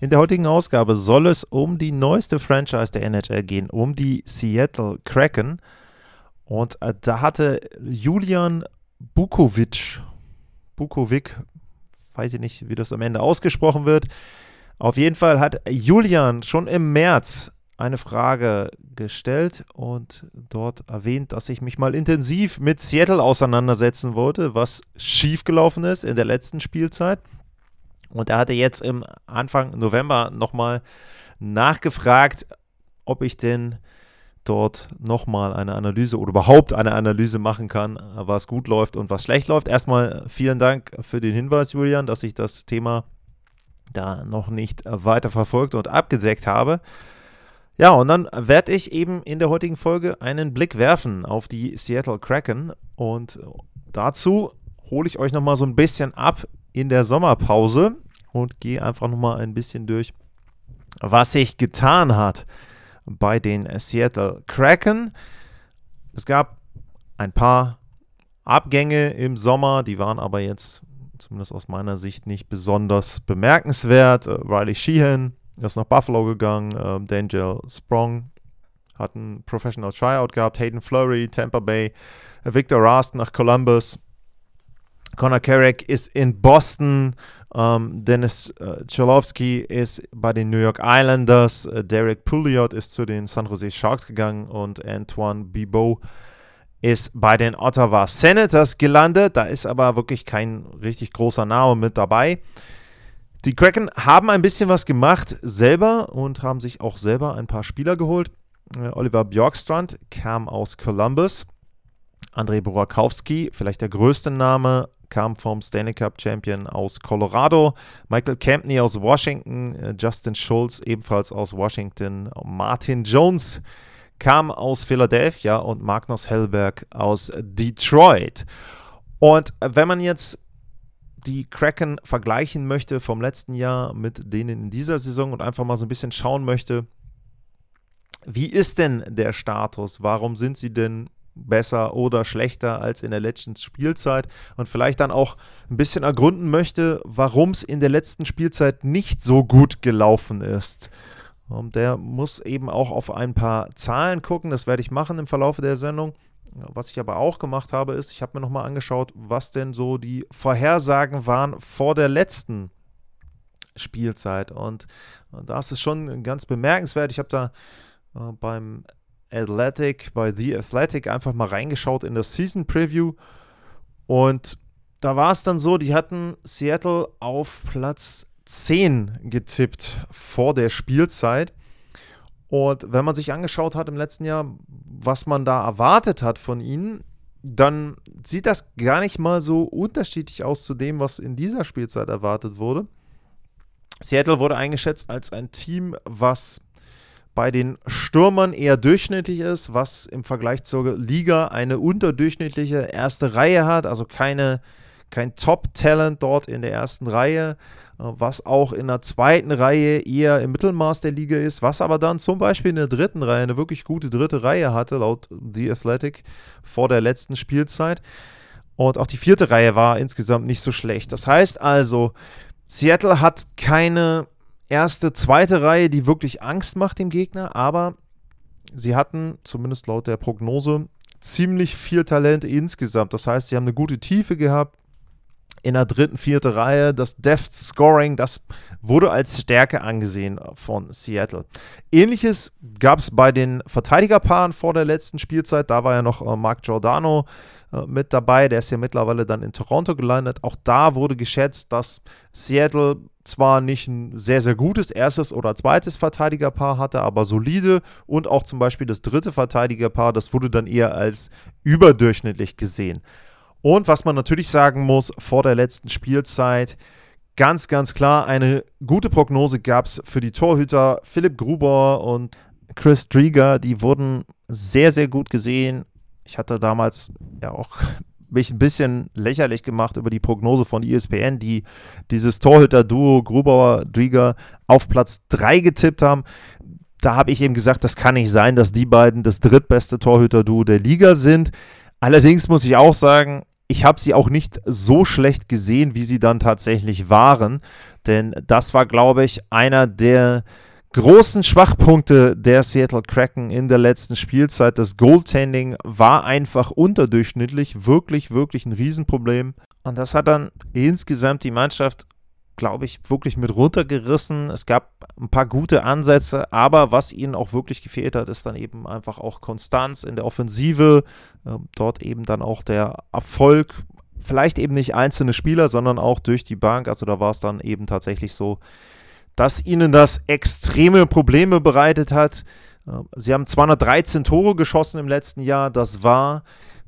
In der heutigen Ausgabe soll es um die neueste Franchise der NHL gehen, um die Seattle Kraken. Und äh, da hatte Julian Bukovic, Bukovic, weiß ich nicht, wie das am Ende ausgesprochen wird. Auf jeden Fall hat Julian schon im März eine Frage gestellt und dort erwähnt, dass ich mich mal intensiv mit Seattle auseinandersetzen wollte, was schiefgelaufen ist in der letzten Spielzeit. Und er hatte jetzt im Anfang November nochmal nachgefragt, ob ich denn dort nochmal eine Analyse oder überhaupt eine Analyse machen kann, was gut läuft und was schlecht läuft. Erstmal vielen Dank für den Hinweis, Julian, dass ich das Thema da noch nicht weiter verfolgt und abgedeckt habe. Ja, und dann werde ich eben in der heutigen Folge einen Blick werfen auf die Seattle Kraken und dazu hole ich euch nochmal so ein bisschen ab in der Sommerpause und gehe einfach nochmal ein bisschen durch, was sich getan hat bei den Seattle Kraken. Es gab ein paar Abgänge im Sommer, die waren aber jetzt zumindest aus meiner Sicht nicht besonders bemerkenswert. Riley Sheehan ist nach Buffalo gegangen. Ähm, Dangel Sprong hat ein Professional Tryout gehabt. Hayden Flurry, Tampa Bay. Victor Rast nach Columbus. Connor Carrick ist in Boston. Ähm, Dennis äh, Cholowski ist bei den New York Islanders. Äh, Derek Pouliot ist zu den San Jose Sharks gegangen. Und Antoine Bibeau ist bei den Ottawa Senators gelandet. Da ist aber wirklich kein richtig großer Name mit dabei. Die Kraken haben ein bisschen was gemacht selber und haben sich auch selber ein paar Spieler geholt. Äh, Oliver Bjorkstrand kam aus Columbus. Andrei Burakowski, vielleicht der größte Name, kam vom Stanley Cup Champion aus Colorado. Michael Campney aus Washington. Äh, Justin Schulz ebenfalls aus Washington. Martin Jones kam aus Philadelphia und Magnus Hellberg aus Detroit. Und wenn man jetzt die Kraken vergleichen möchte vom letzten Jahr mit denen in dieser Saison und einfach mal so ein bisschen schauen möchte, wie ist denn der Status? Warum sind sie denn besser oder schlechter als in der letzten Spielzeit und vielleicht dann auch ein bisschen ergründen möchte, warum es in der letzten Spielzeit nicht so gut gelaufen ist. Und der muss eben auch auf ein paar Zahlen gucken, das werde ich machen im Verlauf der Sendung. Was ich aber auch gemacht habe, ist, ich habe mir nochmal angeschaut, was denn so die Vorhersagen waren vor der letzten Spielzeit. Und da ist es schon ganz bemerkenswert. Ich habe da äh, beim Athletic, bei The Athletic einfach mal reingeschaut in das Season Preview. Und da war es dann so, die hatten Seattle auf Platz 10 getippt vor der Spielzeit. Und wenn man sich angeschaut hat im letzten Jahr, was man da erwartet hat von ihnen, dann sieht das gar nicht mal so unterschiedlich aus zu dem, was in dieser Spielzeit erwartet wurde. Seattle wurde eingeschätzt als ein Team, was bei den Stürmern eher durchschnittlich ist, was im Vergleich zur Liga eine unterdurchschnittliche erste Reihe hat, also keine kein Top-Talent dort in der ersten Reihe, äh, was auch in der zweiten Reihe eher im Mittelmaß der Liga ist, was aber dann zum Beispiel in der dritten Reihe eine wirklich gute dritte Reihe hatte, laut The Athletic, vor der letzten Spielzeit. Und auch die vierte Reihe war insgesamt nicht so schlecht. Das heißt also, Seattle hat keine erste, zweite Reihe, die wirklich Angst macht dem Gegner, aber sie hatten, zumindest laut der Prognose, ziemlich viel Talent insgesamt. Das heißt, sie haben eine gute Tiefe gehabt, in der dritten, vierten Reihe. Das Depth Scoring, das wurde als Stärke angesehen von Seattle. Ähnliches gab es bei den Verteidigerpaaren vor der letzten Spielzeit. Da war ja noch äh, Mark Giordano äh, mit dabei. Der ist ja mittlerweile dann in Toronto gelandet. Auch da wurde geschätzt, dass Seattle zwar nicht ein sehr, sehr gutes erstes oder zweites Verteidigerpaar hatte, aber solide und auch zum Beispiel das dritte Verteidigerpaar, das wurde dann eher als überdurchschnittlich gesehen. Und was man natürlich sagen muss, vor der letzten Spielzeit, ganz, ganz klar, eine gute Prognose gab es für die Torhüter Philipp Gruber und Chris Drieger, die wurden sehr, sehr gut gesehen. Ich hatte damals ja auch mich ein bisschen lächerlich gemacht über die Prognose von ESPN, die dieses Torhüter-Duo Grubauer-Drieger auf Platz 3 getippt haben. Da habe ich eben gesagt, das kann nicht sein, dass die beiden das drittbeste Torhüter-Duo der Liga sind. Allerdings muss ich auch sagen, ich habe sie auch nicht so schlecht gesehen, wie sie dann tatsächlich waren. Denn das war, glaube ich, einer der großen Schwachpunkte der Seattle Kraken in der letzten Spielzeit. Das Goaltending war einfach unterdurchschnittlich, wirklich, wirklich ein Riesenproblem. Und das hat dann insgesamt die Mannschaft, glaube ich, wirklich mit runtergerissen. Es gab ein paar gute Ansätze, aber was ihnen auch wirklich gefehlt hat, ist dann eben einfach auch Konstanz in der Offensive. Ähm, dort eben dann auch der Erfolg. Vielleicht eben nicht einzelne Spieler, sondern auch durch die Bank. Also da war es dann eben tatsächlich so, dass ihnen das extreme Probleme bereitet hat. Ähm, sie haben 213 Tore geschossen im letzten Jahr. Das war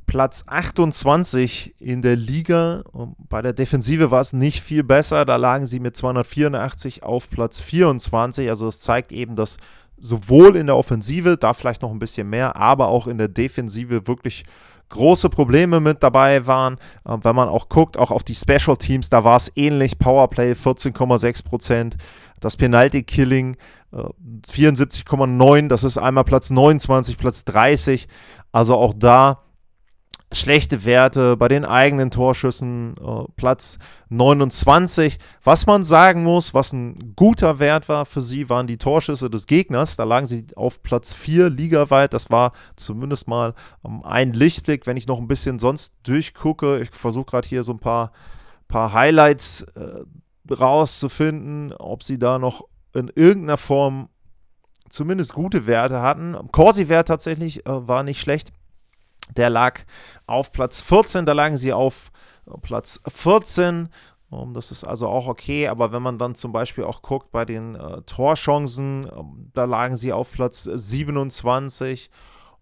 Platz 28 in der Liga. Bei der Defensive war es nicht viel besser. Da lagen sie mit 284 auf Platz 24. Also es zeigt eben, dass sowohl in der Offensive, da vielleicht noch ein bisschen mehr, aber auch in der Defensive wirklich große Probleme mit dabei waren. Äh, wenn man auch guckt, auch auf die Special Teams, da war es ähnlich. Powerplay 14,6 Prozent, das Penalty-Killing äh, 74,9, das ist einmal Platz 29, Platz 30. Also auch da schlechte Werte bei den eigenen Torschüssen, äh, Platz 29. Was man sagen muss, was ein guter Wert war für sie, waren die Torschüsse des Gegners. Da lagen sie auf Platz 4 ligaweit. Das war zumindest mal ähm, ein Lichtblick, wenn ich noch ein bisschen sonst durchgucke. Ich versuche gerade hier so ein paar, paar Highlights äh, rauszufinden, ob sie da noch in irgendeiner Form zumindest gute Werte hatten. Corsi-Wert tatsächlich äh, war nicht schlecht. Der lag auf Platz 14, da lagen sie auf äh, Platz 14. Um, ähm, das ist also auch okay, aber wenn man dann zum Beispiel auch guckt bei den äh, Torchancen, äh, da lagen sie auf Platz 27.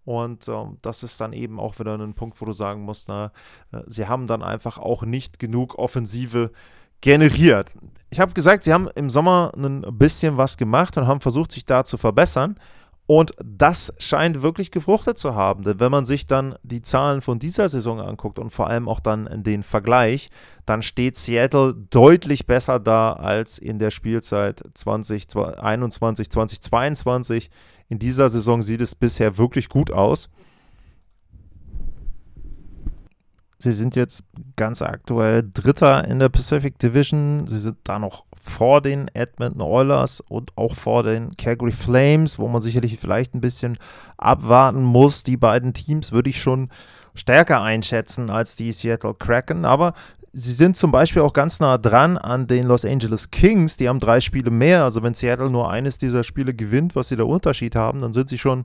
Und ähm, das ist dann eben auch wieder ein Punkt, wo du sagen musst, na, äh, sie haben dann einfach auch nicht genug Offensive generiert. Ich habe gesagt, sie haben im Sommer ein bisschen was gemacht und haben versucht, sich da zu verbessern. Und das scheint wirklich gefruchtet zu haben. Denn wenn man sich dann die Zahlen von dieser Saison anguckt und vor allem auch dann den Vergleich, dann steht Seattle deutlich besser da als in der Spielzeit 2021, 2022. In dieser Saison sieht es bisher wirklich gut aus. Sie sind jetzt ganz aktuell Dritter in der Pacific Division. Sie sind da noch vor den Edmonton Oilers und auch vor den Calgary Flames, wo man sicherlich vielleicht ein bisschen abwarten muss. Die beiden Teams würde ich schon stärker einschätzen als die Seattle Kraken, aber sie sind zum Beispiel auch ganz nah dran an den Los Angeles Kings. Die haben drei Spiele mehr. Also wenn Seattle nur eines dieser Spiele gewinnt, was sie da Unterschied haben, dann sind sie schon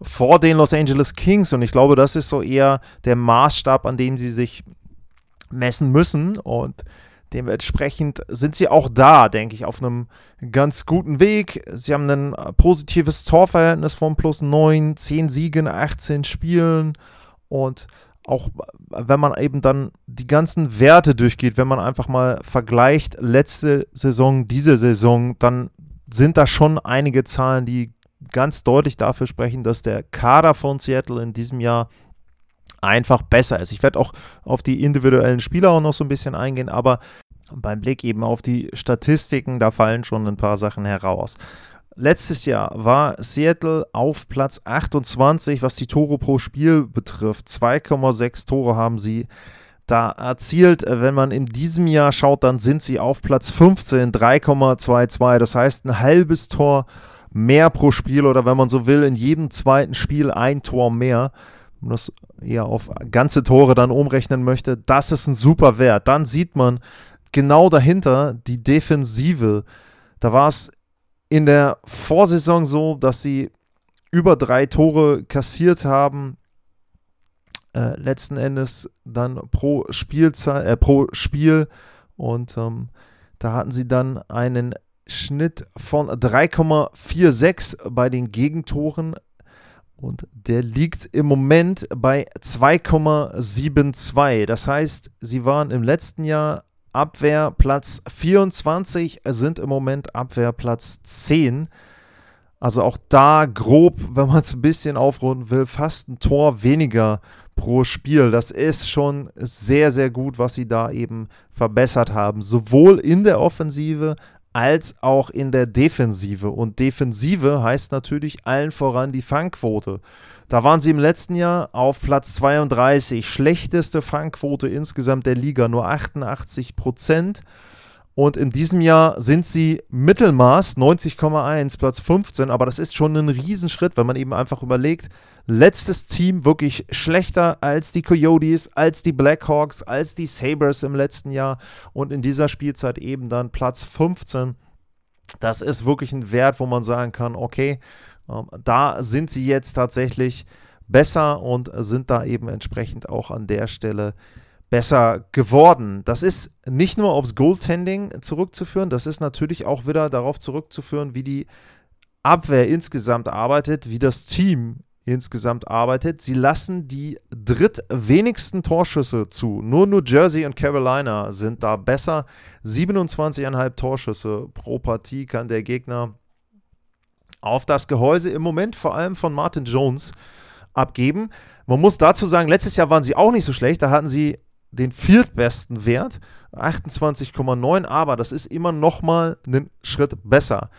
vor den Los Angeles Kings. Und ich glaube, das ist so eher der Maßstab, an dem sie sich messen müssen. Und dementsprechend sind sie auch da, denke ich, auf einem ganz guten Weg. Sie haben ein positives Torverhältnis von plus 9, 10 Siegen, 18 Spielen. Und auch wenn man eben dann die ganzen Werte durchgeht, wenn man einfach mal vergleicht letzte Saison, diese Saison, dann sind da schon einige Zahlen, die ganz deutlich dafür sprechen, dass der Kader von Seattle in diesem Jahr einfach besser ist. Ich werde auch auf die individuellen Spieler auch noch so ein bisschen eingehen, aber beim Blick eben auf die Statistiken, da fallen schon ein paar Sachen heraus. Letztes Jahr war Seattle auf Platz 28, was die Tore pro Spiel betrifft. 2,6 Tore haben sie da erzielt. Wenn man in diesem Jahr schaut, dann sind sie auf Platz 15, 3,22. Das heißt, ein halbes Tor mehr pro Spiel oder wenn man so will, in jedem zweiten Spiel ein Tor mehr. Wenn man das eher auf ganze Tore dann umrechnen möchte, das ist ein super Wert. Dann sieht man genau dahinter die Defensive. Da war es in der Vorsaison so, dass sie über drei Tore kassiert haben. Äh, letzten Endes dann pro Spielzeit, äh, pro Spiel. Und ähm, da hatten sie dann einen Schnitt von 3,46 bei den Gegentoren und der liegt im Moment bei 2,72. Das heißt, sie waren im letzten Jahr Abwehrplatz 24, sind im Moment Abwehrplatz 10. Also auch da grob, wenn man es ein bisschen aufrunden will, fast ein Tor weniger pro Spiel. Das ist schon sehr, sehr gut, was sie da eben verbessert haben. Sowohl in der Offensive als auch in der Defensive. Und Defensive heißt natürlich allen voran die Fangquote. Da waren sie im letzten Jahr auf Platz 32, schlechteste Fangquote insgesamt der Liga, nur 88 Prozent. Und in diesem Jahr sind sie Mittelmaß, 90,1, Platz 15. Aber das ist schon ein Riesenschritt, wenn man eben einfach überlegt, letztes Team wirklich schlechter als die Coyotes, als die Blackhawks, als die Sabres im letzten Jahr. Und in dieser Spielzeit eben dann Platz 15. Das ist wirklich ein Wert, wo man sagen kann, okay, ähm, da sind sie jetzt tatsächlich besser und sind da eben entsprechend auch an der Stelle besser geworden. Das ist nicht nur aufs Goaltending zurückzuführen, das ist natürlich auch wieder darauf zurückzuführen, wie die Abwehr insgesamt arbeitet, wie das Team insgesamt arbeitet. Sie lassen die drittwenigsten Torschüsse zu. Nur New Jersey und Carolina sind da besser. 27,5 Torschüsse pro Partie kann der Gegner auf das Gehäuse im Moment vor allem von Martin Jones abgeben. Man muss dazu sagen, letztes Jahr waren sie auch nicht so schlecht. Da hatten sie den viertbesten Wert, 28,9, aber das ist immer noch mal einen Schritt besser.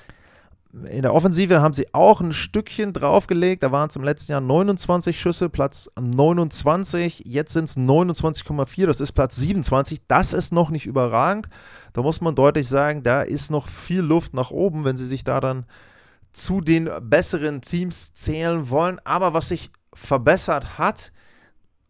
In der Offensive haben sie auch ein Stückchen draufgelegt. Da waren es im letzten Jahr 29 Schüsse, Platz 29. Jetzt sind es 29,4, das ist Platz 27. Das ist noch nicht überragend. Da muss man deutlich sagen, da ist noch viel Luft nach oben, wenn sie sich da dann zu den besseren Teams zählen wollen. Aber was sich verbessert hat,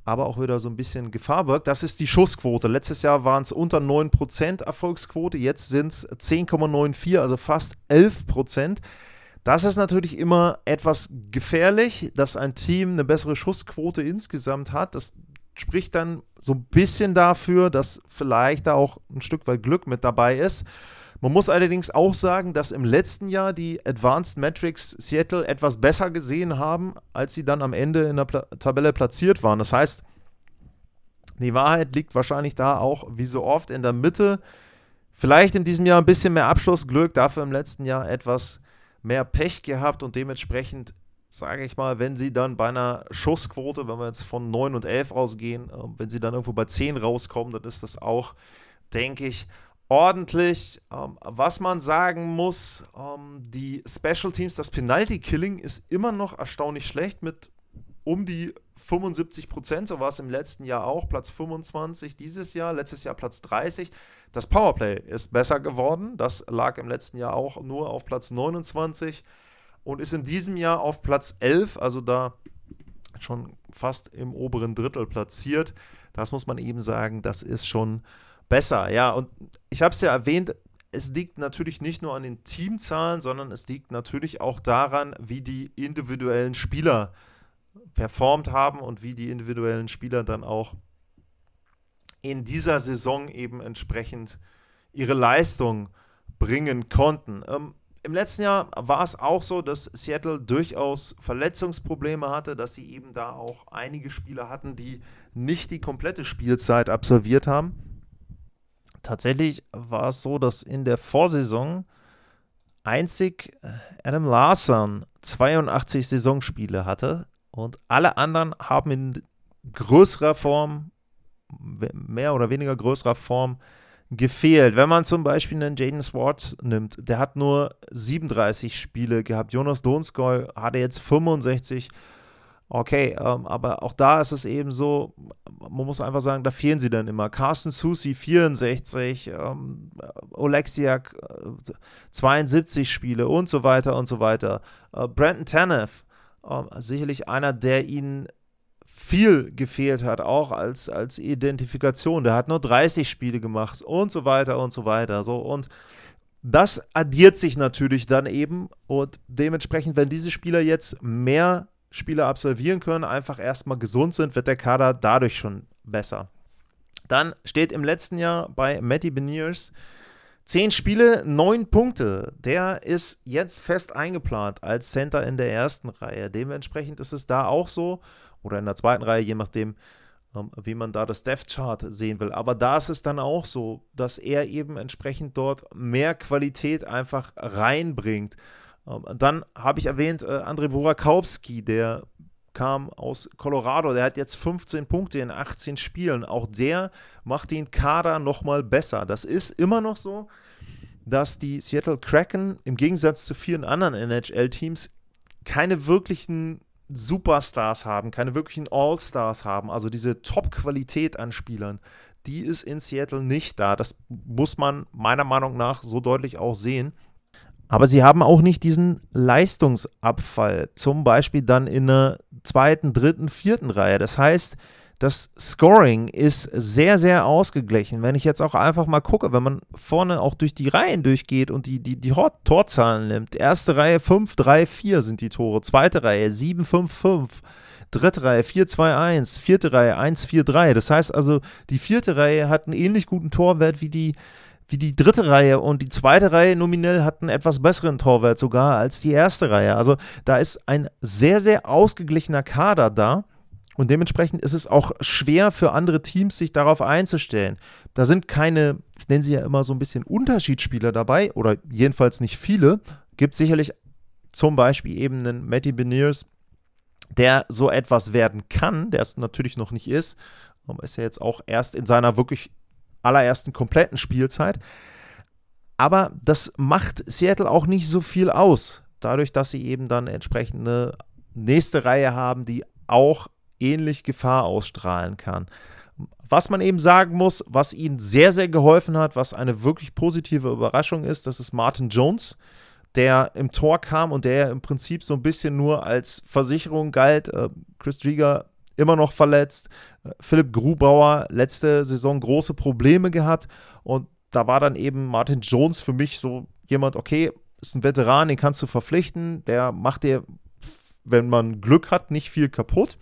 aber auch wieder so ein bisschen Gefahr birgt. Das ist die Schussquote. Letztes Jahr waren es unter 9% Erfolgsquote, jetzt sind es 10,94, also fast 11%. Das ist natürlich immer etwas gefährlich, dass ein Team eine bessere Schussquote insgesamt hat. Das spricht dann so ein bisschen dafür, dass vielleicht da auch ein Stück weit Glück mit dabei ist. Man muss allerdings auch sagen, dass im letzten Jahr die Advanced Metrics Seattle etwas besser gesehen haben, als sie dann am Ende in der Pla Tabelle platziert waren. Das heißt, die Wahrheit liegt wahrscheinlich da auch wie so oft in der Mitte. Vielleicht in diesem Jahr ein bisschen mehr Abschlussglück, dafür im letzten Jahr etwas mehr Pech gehabt und dementsprechend sage ich mal, wenn sie dann bei einer Schussquote, wenn wir jetzt von 9 und 11 ausgehen, äh, wenn sie dann irgendwo bei 10 rauskommen, dann ist das auch, denke ich, ordentlich. Ähm, was man sagen muss, ähm, die Special Teams, das Penalty Killing ist immer noch erstaunlich schlecht mit um die 75 Prozent. So war es im letzten Jahr auch. Platz 25 dieses Jahr, letztes Jahr Platz 30. Das Powerplay ist besser geworden. Das lag im letzten Jahr auch nur auf Platz 29 und ist in diesem Jahr auf Platz 11, also da schon fast im oberen Drittel platziert. Das muss man eben sagen, das ist schon besser. Ja, und ich habe es ja erwähnt, es liegt natürlich nicht nur an den Teamzahlen, sondern es liegt natürlich auch daran, wie die individuellen Spieler performt haben und wie die individuellen Spieler dann auch in dieser Saison eben entsprechend ihre Leistung bringen konnten. Ähm, Im letzten Jahr war es auch so, dass Seattle durchaus Verletzungsprobleme hatte, dass sie eben da auch einige Spieler hatten, die nicht die komplette Spielzeit absolviert haben tatsächlich war es so, dass in der Vorsaison einzig äh, Adam Larson 82 Saisonspiele hatte und alle anderen haben in größerer Form, mehr oder weniger größerer Form gefehlt. Wenn man zum Beispiel einen Jaden Swart nimmt, der hat nur 37 Spiele gehabt. Jonas Donskoy hatte jetzt 65 Okay, ähm, aber auch da ist es eben so, man muss einfach sagen, da fehlen sie dann immer. Carsten Susi 64, ähm, Oleksiak äh, 72 Spiele und so weiter und so weiter. Äh, Brandon Tanev, äh, sicherlich einer, der ihnen viel gefehlt hat, auch als, als Identifikation. Der hat nur 30 Spiele gemacht und so weiter und so weiter. So und das addiert sich natürlich dann eben und dementsprechend, wenn diese Spieler jetzt mehr Spiele absolvieren können, einfach erstmal gesund sind, wird der Kader dadurch schon besser. Dann steht im letzten Jahr bei Matty Beniers 10 Spiele, 9 Punkte. Der ist jetzt fest eingeplant als Center in der ersten Reihe. Dementsprechend ist es da auch so, oder in der zweiten Reihe, je nachdem, ähm, wie man da das Death Chart sehen will. Aber da ist es dann auch so, dass er eben entsprechend dort mehr Qualität einfach reinbringt. Ähm, dann habe ich erwähnt, äh, Andrei Burakowski, der kam aus Colorado, der hat jetzt 15 Punkte in 18 Spielen. Auch der macht den Kader nochmal besser. Das ist immer noch so, dass die Seattle Kraken im Gegensatz zu vielen anderen NHL-Teams keine wirklichen Superstars haben, keine wirklichen All-Stars haben. Also diese Top-Qualität an Spielern, die ist in Seattle nicht da. Das muss man meiner Meinung nach so deutlich auch sehen. Aber sie haben auch nicht diesen Leistungsabfall, zum Beispiel dann in der zweiten, dritten, vierten Reihe. Das heißt, das Scoring ist sehr, sehr ausgeglichen. Wenn ich jetzt auch einfach mal gucke, wenn man vorne auch durch die Reihen durchgeht und die, die, die Torzahlen nimmt. Erste Reihe 5, 3, 4 sind die Tore. Zweite Reihe 7, 5, 5. Dritte Reihe 4, 2, 1. Vierte Reihe 1, 4, 3. Das heißt also, die vierte Reihe hat einen ähnlich guten Torwert wie die wie die dritte Reihe und die zweite Reihe nominell hat einen etwas besseren Torwert sogar als die erste Reihe. Also da ist ein sehr, sehr ausgeglichener Kader da. Und dementsprechend ist es auch schwer für andere Teams, sich darauf einzustellen. Da sind keine, ich nenne sie ja immer so ein bisschen Unterschiedsspieler dabei, oder jedenfalls nicht viele. Gibt sicherlich zum Beispiel eben einen Matty Beniers, der so etwas werden kann, der es natürlich noch nicht ist. Ist ja jetzt auch erst in seiner wirklich allerersten kompletten Spielzeit. Aber das macht Seattle auch nicht so viel aus, dadurch, dass sie eben dann entsprechend eine nächste Reihe haben, die auch ähnlich Gefahr ausstrahlen kann. Was man eben sagen muss, was ihnen sehr, sehr geholfen hat, was eine wirklich positive Überraschung ist, das ist Martin Jones, der im Tor kam und der im Prinzip so ein bisschen nur als Versicherung galt. Äh, Chris Drieger immer noch verletzt. Philipp Grubauer letzte Saison große Probleme gehabt und da war dann eben Martin Jones für mich so jemand, okay, ist ein Veteran, den kannst du verpflichten, der macht dir, wenn man Glück hat, nicht viel kaputt.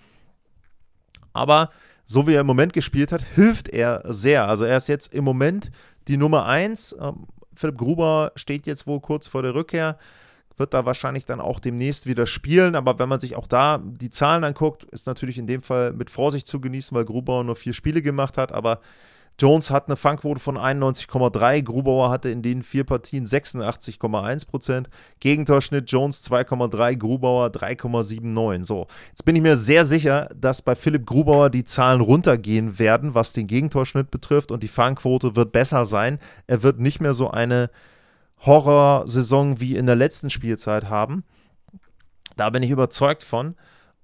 Aber so wie er im Moment gespielt hat, hilft er sehr. Also er ist jetzt im Moment die Nummer 1. Ähm, Philipp Gruber steht jetzt wohl kurz vor der Rückkehr wird da wahrscheinlich dann auch demnächst wieder spielen. Aber wenn man sich auch da die Zahlen anguckt, ist natürlich in dem Fall mit Vorsicht zu genießen, weil Grubauer nur vier Spiele gemacht hat. Aber Jones hat eine Fangquote von 91,3, Grubauer hatte in den vier Partien 86,1 Prozent. Gegentorschnitt Jones 2,3, Grubauer 3,79. So, jetzt bin ich mir sehr sicher, dass bei Philipp Grubauer die Zahlen runtergehen werden, was den Gegentorschnitt betrifft und die Fangquote wird besser sein. Er wird nicht mehr so eine Horror-Saison wie in der letzten Spielzeit haben. Da bin ich überzeugt von.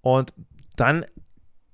Und dann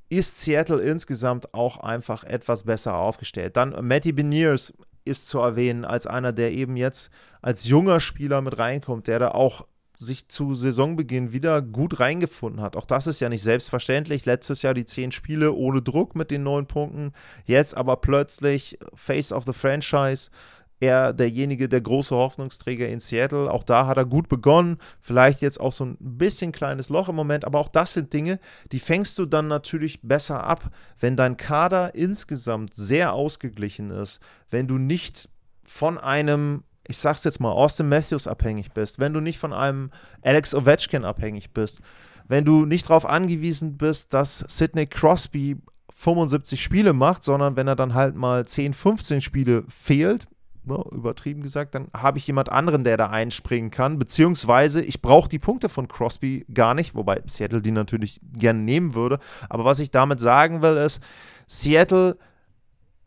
ist Seattle insgesamt auch einfach etwas besser aufgestellt. Dann Matty Beniers ist zu erwähnen als einer, der eben jetzt als junger Spieler mit reinkommt, der da auch sich zu Saisonbeginn wieder gut reingefunden hat. Auch das ist ja nicht selbstverständlich. Letztes Jahr die zehn Spiele ohne Druck mit den neun Punkten. Jetzt aber plötzlich Face of the Franchise er derjenige, der große Hoffnungsträger in Seattle. Auch da hat er gut begonnen. Vielleicht jetzt auch so ein bisschen kleines Loch im Moment, aber auch das sind Dinge, die fängst du dann natürlich besser ab, wenn dein Kader insgesamt sehr ausgeglichen ist, wenn du nicht von einem ich sag's jetzt mal, Austin Matthews abhängig bist, wenn du nicht von einem Alex Ovechkin abhängig bist, wenn du nicht darauf angewiesen bist, dass Sidney Crosby 75 Spiele macht, sondern wenn er dann halt mal 10, 15 Spiele fehlt, ne, übertrieben gesagt, dann habe ich jemand anderen, der da einspringen kann, beziehungsweise ich brauche die Punkte von Crosby gar nicht, wobei Seattle die natürlich gerne nehmen würde. Aber was ich damit sagen will, ist, Seattle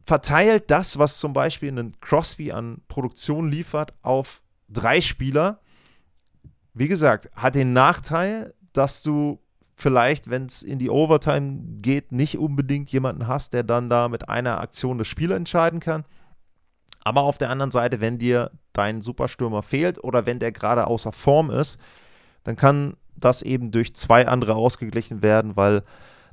verteilt das, was zum Beispiel ein Crosby an Produktion liefert, auf drei Spieler. Wie gesagt, hat den Nachteil, dass du vielleicht, wenn es in die Overtime geht, nicht unbedingt jemanden hast, der dann da mit einer Aktion das Spiel entscheiden kann. Aber auf der anderen Seite, wenn dir dein Superstürmer fehlt oder wenn der gerade außer Form ist, dann kann das eben durch zwei andere ausgeglichen werden, weil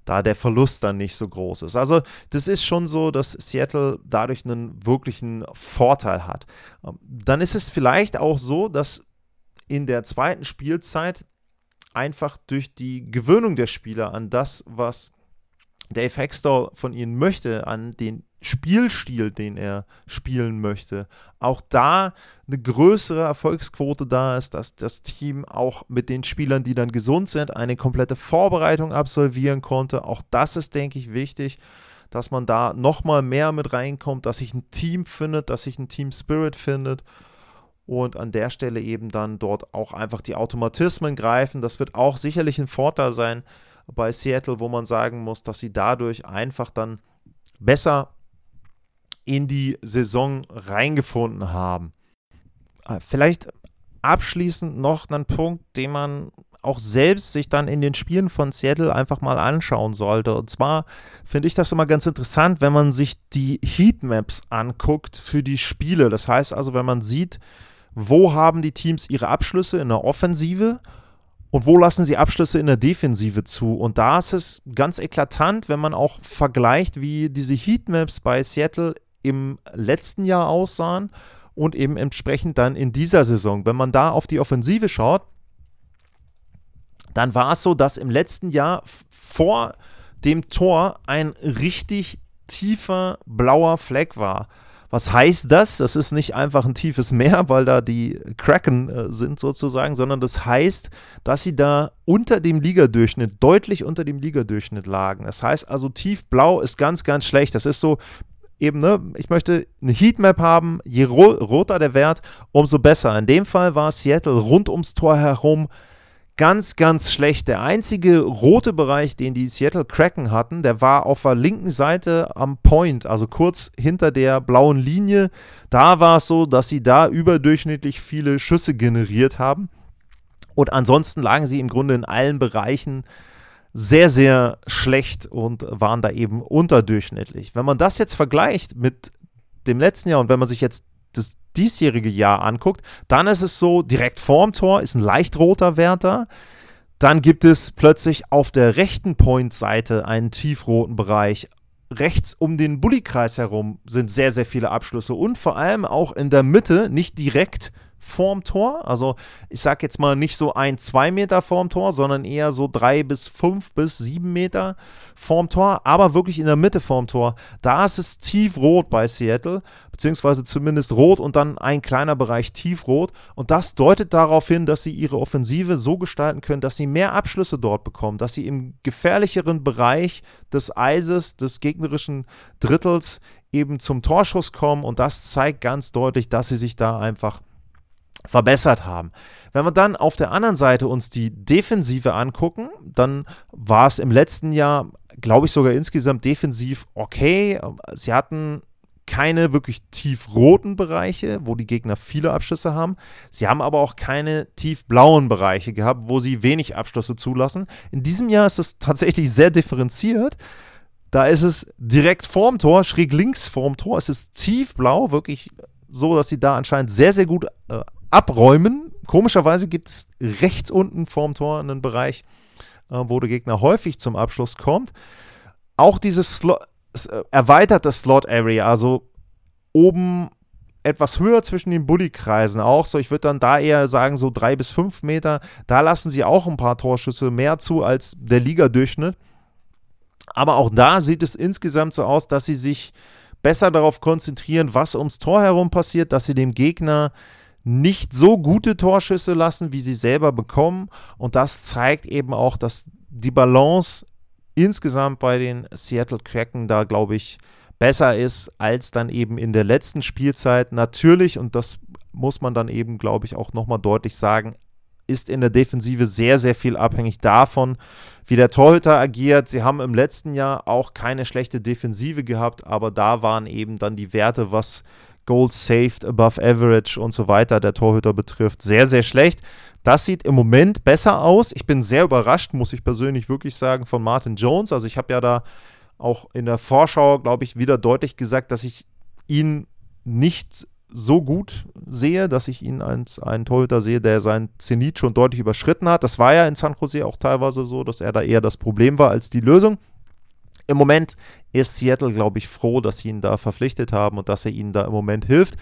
da der Verlust dann nicht so groß ist. Also das ist schon so, dass Seattle dadurch einen wirklichen Vorteil hat. Ähm, dann ist es vielleicht auch so, dass in der zweiten Spielzeit einfach durch die Gewöhnung der Spieler an das, was Dave Hextall von ihnen möchte, an den Spielstil, den er spielen möchte, auch da eine größere Erfolgsquote da ist, dass das Team auch mit den Spielern, die dann gesund sind, eine komplette Vorbereitung absolvieren konnte. Auch das ist, denke ich, wichtig, dass man da nochmal mehr mit reinkommt, dass sich ein Team findet, dass sich ein Team Spirit findet. und an der Stelle eben dann dort auch einfach die Automatismen greifen. Das wird auch sicherlich ein Vorteil sein bei Seattle, wo man sagen muss, dass sie dadurch einfach dann besser in die Saison reingefunden haben. Äh, vielleicht abschließend noch ein Punkt, den man auch selbst sich dann in den Spielen von Seattle einfach mal anschauen sollte. Und zwar finde ich das immer ganz interessant, wenn man sich die Heatmaps anguckt für die Spiele. Das heißt also, wenn man sieht, wo haben die Teams ihre Abschlüsse in der Offensive und wo lassen sie Abschlüsse in der Defensive zu. Und da ist es ganz eklatant, wenn man auch vergleicht, wie diese Heatmaps bei Seattle im letzten Jahr aussahen und eben entsprechend dann in dieser Saison. Wenn man da auf die Offensive schaut, dann war es so, dass im letzten Jahr vor dem Tor ein richtig tiefer blauer Fleck war. Was heißt das? Das ist nicht einfach ein tiefes Meer, weil da die Kraken äh, sind sozusagen, sondern das heißt, dass sie da unter dem Ligadurchschnitt, deutlich unter dem Ligadurchschnitt lagen. Das heißt also, tiefblau ist ganz, ganz schlecht. Das ist so eben, ne, ich möchte eine Heatmap haben, je ro roter der Wert, umso besser. In dem Fall war Seattle rund ums Tor herum ganz, ganz schlecht. Der einzige rote Bereich, den die Seattle Kraken hatten, der war auf der linken Seite am Point, also kurz hinter der blauen Linie. Da war es so, dass sie da überdurchschnittlich viele Schüsse generiert haben. Und ansonsten lagen sie im Grunde in allen Bereichen sehr, sehr schlecht und waren da eben unterdurchschnittlich. Wenn man das jetzt vergleicht mit dem letzten Jahr und wenn man sich jetzt das diesjährige Jahr anguckt, dann ist es so, direkt vorm Tor ist ein leicht roter Wärter. Dann gibt es plötzlich auf der rechten Point-Seite einen tiefroten Bereich. Rechts um den Bullykreis herum sind sehr, sehr viele Abschlüsse und vor allem auch in der Mitte, nicht direkt vorm Tor. Also ich sage jetzt mal nicht so ein, zwei Meter vorm Tor, sondern eher so drei bis fünf bis sieben Meter vorm Tor, aber wirklich in der Mitte vorm Tor. Da ist es tiefrot bei Seattle, beziehungsweise zumindest rot und dann ein kleiner Bereich tiefrot. Und das deutet darauf hin, dass sie ihre Offensive so gestalten können, dass sie mehr Abschlüsse dort bekommen, dass sie im gefährlicheren Bereich des Eises, des gegnerischen Drittels eben zum Torschuss kommen. Und das zeigt ganz deutlich, dass sie sich da einfach verbessert haben. Wenn wir dann auf der anderen Seite uns die Defensive angucken, dann war es im letzten Jahr, glaube ich, sogar insgesamt defensiv okay. Sie hatten keine wirklich tiefroten Bereiche, wo die Gegner viele Abschlüsse haben. Sie haben aber auch keine tiefblauen Bereiche gehabt, wo sie wenig Abschlüsse zulassen. In diesem Jahr ist es tatsächlich sehr differenziert. Da ist es direkt vorm Tor, schräg links vorm Tor. Es ist tiefblau, wirklich so, dass sie da anscheinend sehr, sehr gut äh, abräumen. Komischerweise gibt es rechts unten vorm Tor einen Bereich, äh, wo der Gegner häufig zum Abschluss kommt. Auch dieses Slo äh, erweiterte Slot Area, also oben etwas höher zwischen den Bullykreisen auch so. Ich würde dann da eher sagen, so drei bis fünf Meter. Da lassen sie auch ein paar Torschüsse mehr zu als der Ligadurchschnitt. Aber auch da sieht es insgesamt so aus, dass sie sich besser darauf konzentrieren, was ums Tor herum passiert, dass sie dem Gegner nicht so gute Torschüsse lassen, wie sie selber bekommen. Und das zeigt eben auch, dass die Balance insgesamt bei den Seattle Kraken da, glaube ich, besser ist als dann eben in der letzten Spielzeit. Natürlich, und das muss man dann eben, glaube ich, auch nochmal deutlich sagen, ist in der Defensive sehr, sehr viel abhängig davon, wie der Torhüter agiert. Sie haben im letzten Jahr auch keine schlechte Defensive gehabt, aber da waren eben dann die Werte, was Goals saved above average und so weiter der Torhüter betrifft, sehr, sehr schlecht. Das sieht im Moment besser aus. Ich bin sehr überrascht, muss ich persönlich wirklich sagen, von Martin Jones. Also ich habe ja da auch in der Vorschau, glaube ich, wieder deutlich gesagt, dass ich ihn nicht so gut sehe, dass ich ihn als einen Torhüter sehe, der seinen Zenit schon deutlich überschritten hat. Das war ja in San Jose auch teilweise so, dass er da eher das Problem war als die Lösung. Im Moment ist Seattle, glaube ich, froh, dass sie ihn da verpflichtet haben und dass er ihnen da im Moment hilft.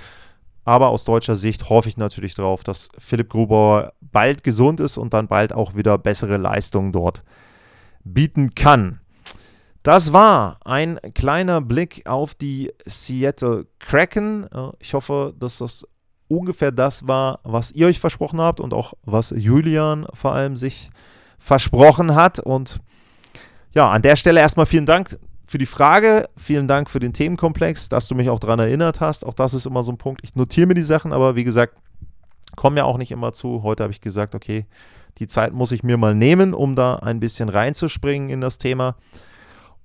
Aber aus deutscher Sicht hoffe ich natürlich darauf, dass Philipp Grubauer bald gesund ist und dann bald auch wieder bessere Leistungen dort bieten kann. Das war ein kleiner Blick auf die Seattle Kraken. Äh, ich hoffe, dass das ungefähr das war, was ihr euch versprochen habt und auch was Julian vor allem sich versprochen hat. Und ja, an der Stelle erstmal vielen Dank für die Frage. Vielen Dank für den Themenkomplex, dass du mich auch daran erinnert hast. Auch das ist immer so ein Punkt. Ich notiere mir die Sachen, aber wie gesagt, Kommen ja auch nicht immer zu. Heute habe ich gesagt, okay, die Zeit muss ich mir mal nehmen, um da ein bisschen reinzuspringen in das Thema.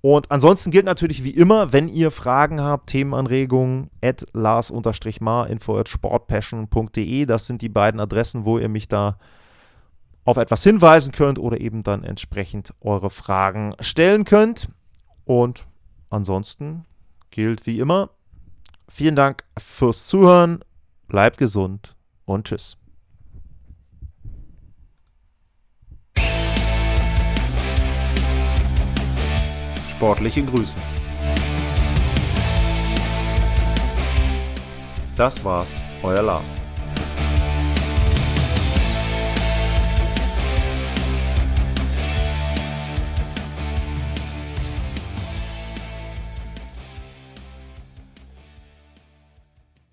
Und ansonsten gilt natürlich wie immer, wenn ihr Fragen habt, Themenanregungen, at lars-mar, info at sportpassion.de. Das sind die beiden Adressen, wo ihr mich da auf etwas hinweisen könnt oder eben dann entsprechend eure Fragen stellen könnt. Und ansonsten gilt wie immer, vielen Dank fürs Zuhören, bleibt gesund und tschüss. Sportliche Grüße. Das war's, euer Lars.